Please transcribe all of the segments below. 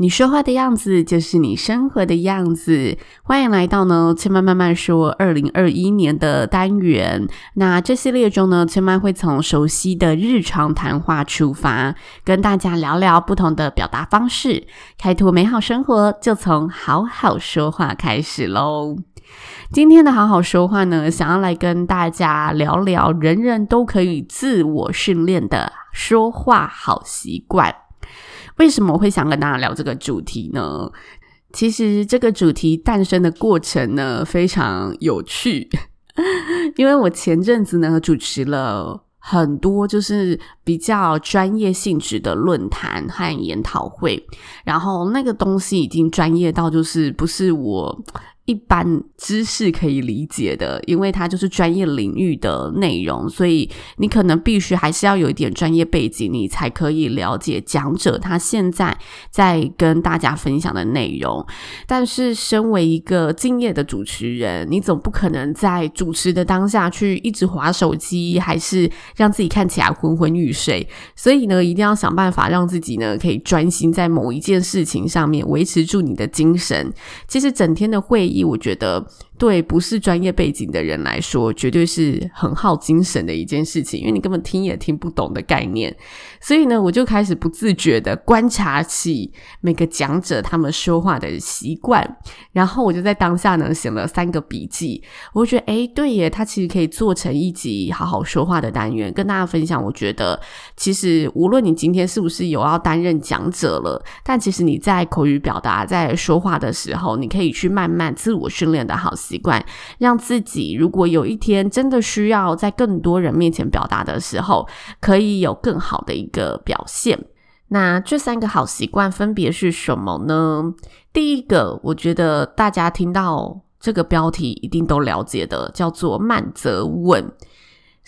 你说话的样子就是你生活的样子。欢迎来到呢，千曼慢慢说二零二一年的单元。那这系列中呢，千曼会从熟悉的日常谈话出发，跟大家聊聊不同的表达方式，开拓美好生活，就从好好说话开始喽。今天的好好说话呢，想要来跟大家聊聊人人都可以自我训练的说话好习惯。为什么我会想跟大家聊这个主题呢？其实这个主题诞生的过程呢，非常有趣，因为我前阵子呢主持了很多就是比较专业性质的论坛和研讨会，然后那个东西已经专业到就是不是我。一般知识可以理解的，因为它就是专业领域的内容，所以你可能必须还是要有一点专业背景，你才可以了解讲者他现在在跟大家分享的内容。但是，身为一个敬业的主持人，你总不可能在主持的当下去一直划手机，还是让自己看起来昏昏欲睡。所以呢，一定要想办法让自己呢可以专心在某一件事情上面，维持住你的精神。其实整天的会议。我觉得。对不是专业背景的人来说，绝对是很耗精神的一件事情，因为你根本听也听不懂的概念。所以呢，我就开始不自觉的观察起每个讲者他们说话的习惯，然后我就在当下呢写了三个笔记。我觉得，诶，对耶，他其实可以做成一集好好说话的单元，跟大家分享。我觉得，其实无论你今天是不是有要担任讲者了，但其实你在口语表达、在说话的时候，你可以去慢慢自我训练的好。习惯让自己，如果有一天真的需要在更多人面前表达的时候，可以有更好的一个表现。那这三个好习惯分别是什么呢？第一个，我觉得大家听到这个标题一定都了解的，叫做慢则稳。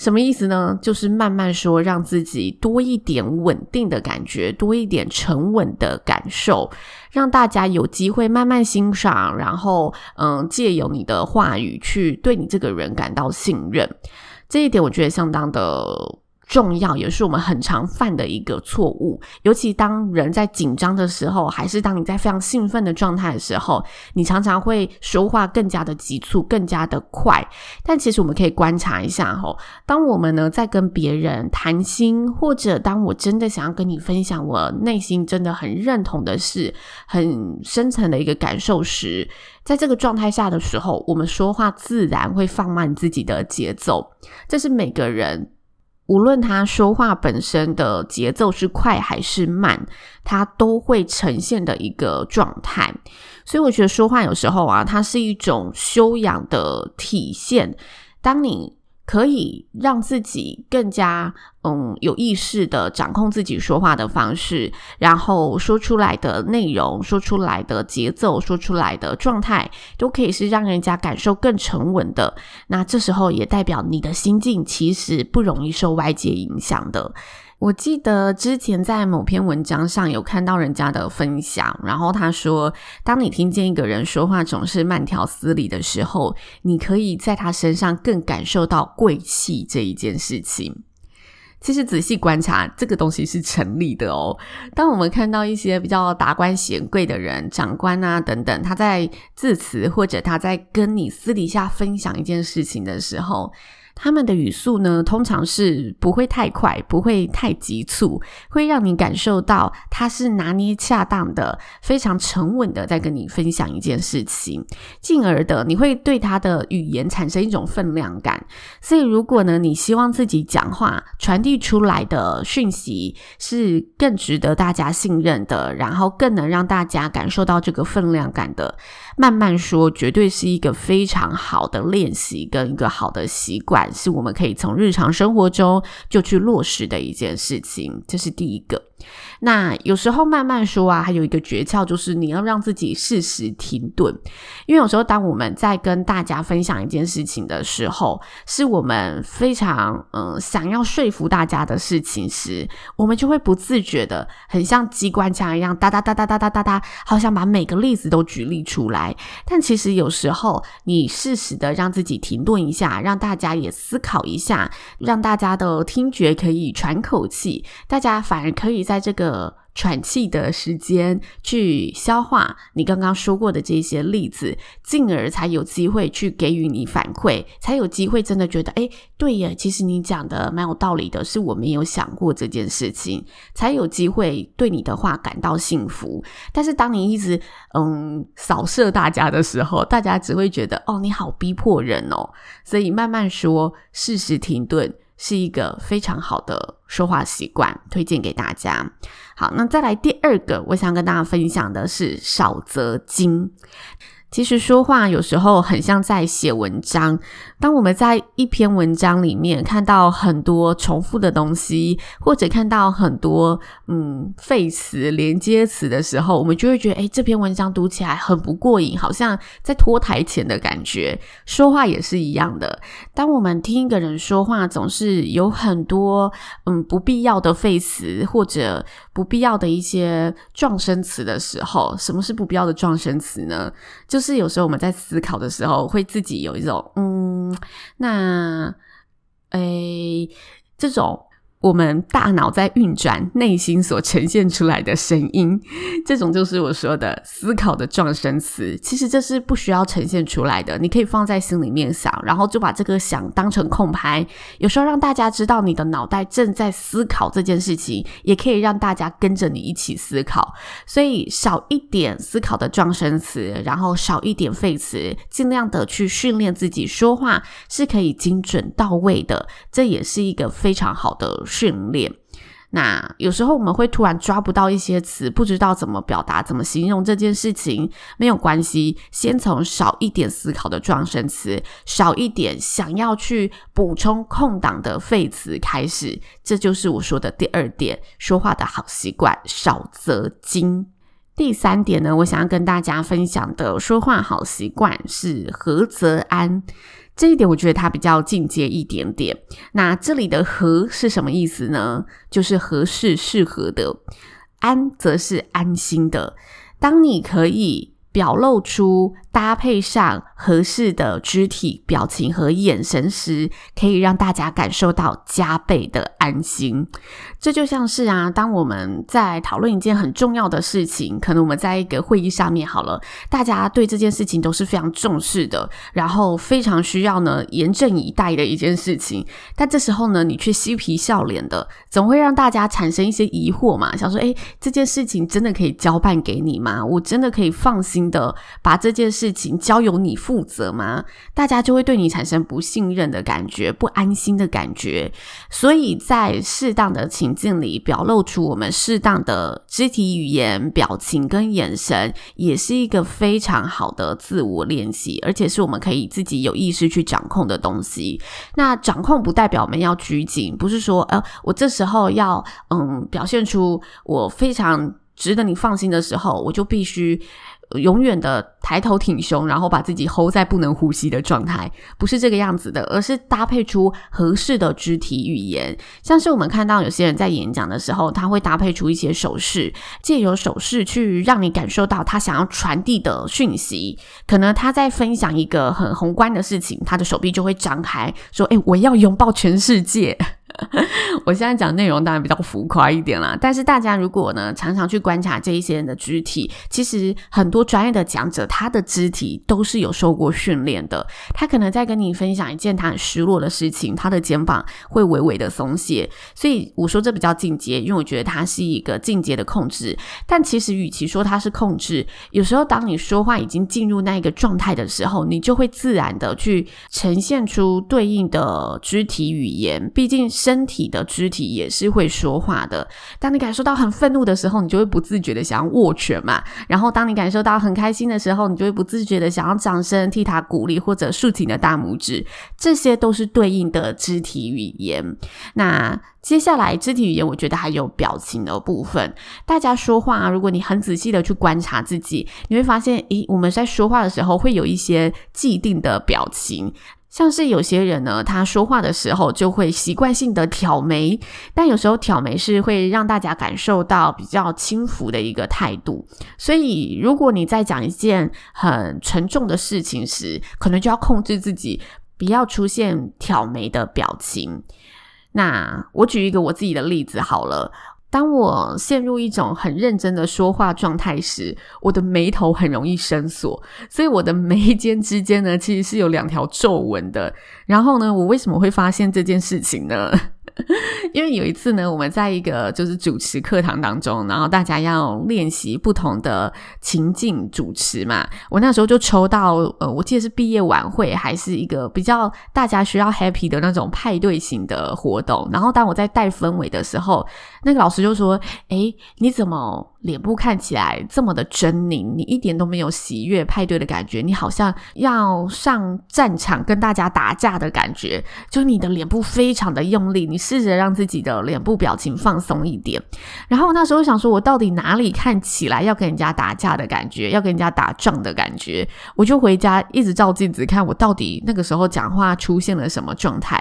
什么意思呢？就是慢慢说，让自己多一点稳定的感觉，多一点沉稳的感受，让大家有机会慢慢欣赏，然后，嗯，借由你的话语去对你这个人感到信任。这一点我觉得相当的。重要也是我们很常犯的一个错误，尤其当人在紧张的时候，还是当你在非常兴奋的状态的时候，你常常会说话更加的急促，更加的快。但其实我们可以观察一下吼，当我们呢在跟别人谈心，或者当我真的想要跟你分享我内心真的很认同的事，很深层的一个感受时，在这个状态下的时候，我们说话自然会放慢自己的节奏。这是每个人。无论他说话本身的节奏是快还是慢，他都会呈现的一个状态。所以我觉得说话有时候啊，它是一种修养的体现。当你可以让自己更加嗯有意识的掌控自己说话的方式，然后说出来的内容、说出来的节奏、说出来的状态，都可以是让人家感受更沉稳的。那这时候也代表你的心境其实不容易受外界影响的。我记得之前在某篇文章上有看到人家的分享，然后他说，当你听见一个人说话总是慢条斯理的时候，你可以在他身上更感受到贵气这一件事情。其实仔细观察，这个东西是成立的哦。当我们看到一些比较达官显贵的人、长官啊等等，他在致辞或者他在跟你私底下分享一件事情的时候，他们的语速呢，通常是不会太快，不会太急促，会让你感受到他是拿捏恰当的，非常沉稳的在跟你分享一件事情，进而的你会对他的语言产生一种分量感。所以，如果呢，你希望自己讲话传递出来的讯息是更值得大家信任的，然后更能让大家感受到这个分量感的，慢慢说，绝对是一个非常好的练习跟一个好的习惯。是我们可以从日常生活中就去落实的一件事情，这是第一个。那有时候慢慢说啊，还有一个诀窍，就是你要让自己适时停顿。因为有时候当我们在跟大家分享一件事情的时候，是我们非常嗯想要说服大家的事情时，我们就会不自觉的，很像机关枪一样，哒哒哒哒哒哒哒哒，好想把每个例子都举例出来。但其实有时候，你适时的让自己停顿一下，让大家也思考一下，让大家的听觉可以喘口气，大家反而可以。在这个喘气的时间去消化你刚刚说过的这些例子，进而才有机会去给予你反馈，才有机会真的觉得，诶，对耶，其实你讲的蛮有道理的，是我没有想过这件事情，才有机会对你的话感到幸福。但是当你一直嗯扫射大家的时候，大家只会觉得，哦，你好逼迫人哦。所以慢慢说，适时停顿。是一个非常好的说话习惯，推荐给大家。好，那再来第二个，我想跟大家分享的是少则精。其实说话有时候很像在写文章。当我们在一篇文章里面看到很多重复的东西，或者看到很多嗯废词、连接词的时候，我们就会觉得，诶，这篇文章读起来很不过瘾，好像在拖台前的感觉。说话也是一样的。当我们听一个人说话，总是有很多嗯不必要的废词，或者不必要的一些状声词的时候，什么是不必要的状声词呢？就就是有时候我们在思考的时候，会自己有一种嗯，那诶，这种。我们大脑在运转，内心所呈现出来的声音，这种就是我说的思考的状声词。其实这是不需要呈现出来的，你可以放在心里面想，然后就把这个想当成空拍。有时候让大家知道你的脑袋正在思考这件事情，也可以让大家跟着你一起思考。所以少一点思考的状声词，然后少一点废词，尽量的去训练自己说话是可以精准到位的。这也是一个非常好的训练。那有时候我们会突然抓不到一些词，不知道怎么表达、怎么形容这件事情，没有关系，先从少一点思考的状声词，少一点想要去补充空档的废词开始，这就是我说的第二点，说话的好习惯，少则精。第三点呢，我想要跟大家分享的说话好习惯是合则安。这一点我觉得它比较进阶一点点。那这里的“合”是什么意思呢？就是合适、适合的；“安”则是安心的。当你可以表露出搭配上合适的肢体表情和眼神时，可以让大家感受到加倍的安心。这就像是啊，当我们在讨论一件很重要的事情，可能我们在一个会议上面好了，大家对这件事情都是非常重视的，然后非常需要呢严阵以待的一件事情。但这时候呢，你却嬉皮笑脸的，总会让大家产生一些疑惑嘛，想说，诶，这件事情真的可以交办给你吗？我真的可以放心的把这件事事情交由你负责吗？大家就会对你产生不信任的感觉，不安心的感觉。所以在适当的情境里表露出我们适当的肢体语言、表情跟眼神，也是一个非常好的自我练习，而且是我们可以自己有意识去掌控的东西。那掌控不代表我们要拘谨，不是说，呃，我这时候要嗯表现出我非常值得你放心的时候，我就必须。永远的抬头挺胸，然后把自己 hold 在不能呼吸的状态，不是这个样子的，而是搭配出合适的肢体语言。像是我们看到有些人在演讲的时候，他会搭配出一些手势，借由手势去让你感受到他想要传递的讯息。可能他在分享一个很宏观的事情，他的手臂就会张开，说：“诶，我要拥抱全世界。” 我现在讲内容当然比较浮夸一点啦，但是大家如果呢常常去观察这一些人的肢体，其实很多专业的讲者他的肢体都是有受过训练的。他可能在跟你分享一件他很失落的事情，他的肩膀会微微的松懈。所以我说这比较进阶，因为我觉得它是一个进阶的控制。但其实与其说它是控制，有时候当你说话已经进入那一个状态的时候，你就会自然的去呈现出对应的肢体语言。毕竟身体的肢体也是会说话的。当你感受到很愤怒的时候，你就会不自觉的想要握拳嘛。然后当你感受到很开心的时候，你就会不自觉的想要掌声替他鼓励，或者竖起你的大拇指。这些都是对应的肢体语言。那接下来肢体语言，我觉得还有表情的部分。大家说话，如果你很仔细的去观察自己，你会发现，咦，我们在说话的时候会有一些既定的表情。像是有些人呢，他说话的时候就会习惯性的挑眉，但有时候挑眉是会让大家感受到比较轻浮的一个态度。所以，如果你在讲一件很沉重的事情时，可能就要控制自己，不要出现挑眉的表情。那我举一个我自己的例子好了。当我陷入一种很认真的说话状态时，我的眉头很容易深锁，所以我的眉间之间呢，其实是有两条皱纹的。然后呢，我为什么会发现这件事情呢？因为有一次呢，我们在一个就是主持课堂当中，然后大家要练习不同的情境主持嘛。我那时候就抽到，呃，我记得是毕业晚会，还是一个比较大家需要 happy 的那种派对型的活动。然后当我在带氛围的时候，那个老师就说：“诶，你怎么？”脸部看起来这么的狰狞，你一点都没有喜悦派对的感觉，你好像要上战场跟大家打架的感觉，就你的脸部非常的用力，你试着让自己的脸部表情放松一点。然后那时候想说，我到底哪里看起来要跟人家打架的感觉，要跟人家打仗的感觉？我就回家一直照镜子看，我到底那个时候讲话出现了什么状态。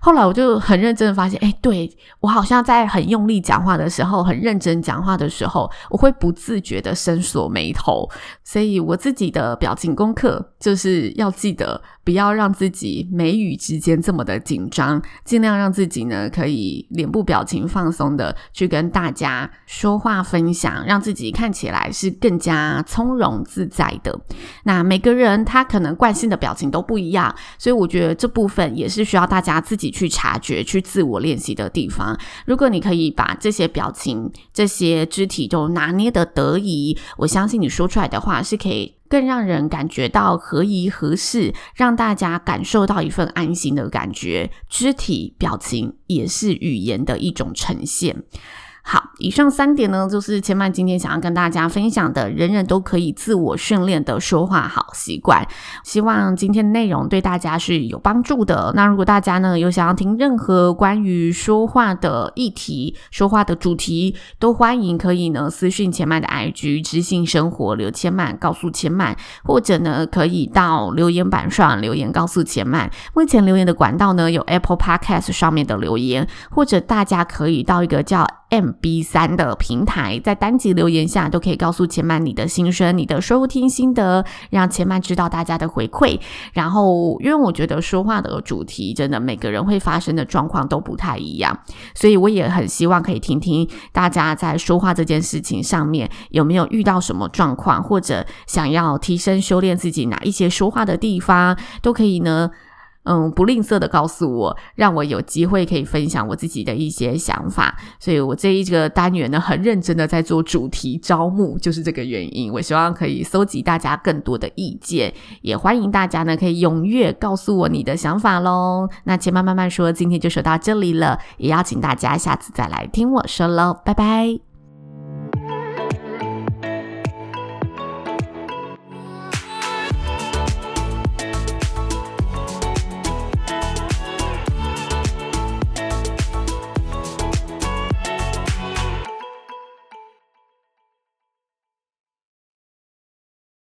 后来我就很认真的发现，哎，对，我好像在很用力讲话的时候，很认真讲话的时候，我会不自觉的深锁眉头。所以我自己的表情功课就是要记得，不要让自己眉宇之间这么的紧张，尽量让自己呢可以脸部表情放松的去跟大家说话分享，让自己看起来是更加从容自在的。那每个人他可能惯性的表情都不一样，所以我觉得这部分也是需要大家自己去察觉、去自我练习的地方。如果你可以把这些表情、这些肢体拿捏的得宜，我相信你说出来的话是可以。更让人感觉到合宜合适，让大家感受到一份安心的感觉。肢体表情也是语言的一种呈现。好，以上三点呢，就是千曼今天想要跟大家分享的，人人都可以自我训练的说话好习惯。希望今天的内容对大家是有帮助的。那如果大家呢有想要听任何关于说话的议题、说话的主题，都欢迎可以呢私讯千曼的 IG 知性生活刘千曼，告诉千曼，或者呢可以到留言板上留言告诉千曼。目前留言的管道呢有 Apple Podcast 上面的留言，或者大家可以到一个叫 MB 三的平台，在单集留言下都可以告诉千曼你的心声、你的收听心得，让千曼知道大家的回馈。然后，因为我觉得说话的主题真的每个人会发生的状况都不太一样，所以我也很希望可以听听大家在说话这件事情上面有没有遇到什么状况，或者想要提升修炼自己哪一些说话的地方，都可以呢。嗯，不吝啬的告诉我，让我有机会可以分享我自己的一些想法。所以我这一个单元呢，很认真的在做主题招募，就是这个原因。我希望可以搜集大家更多的意见，也欢迎大家呢可以踊跃告诉我你的想法喽。那千嫚慢慢说，今天就说到这里了，也邀请大家下次再来听我说喽，拜拜。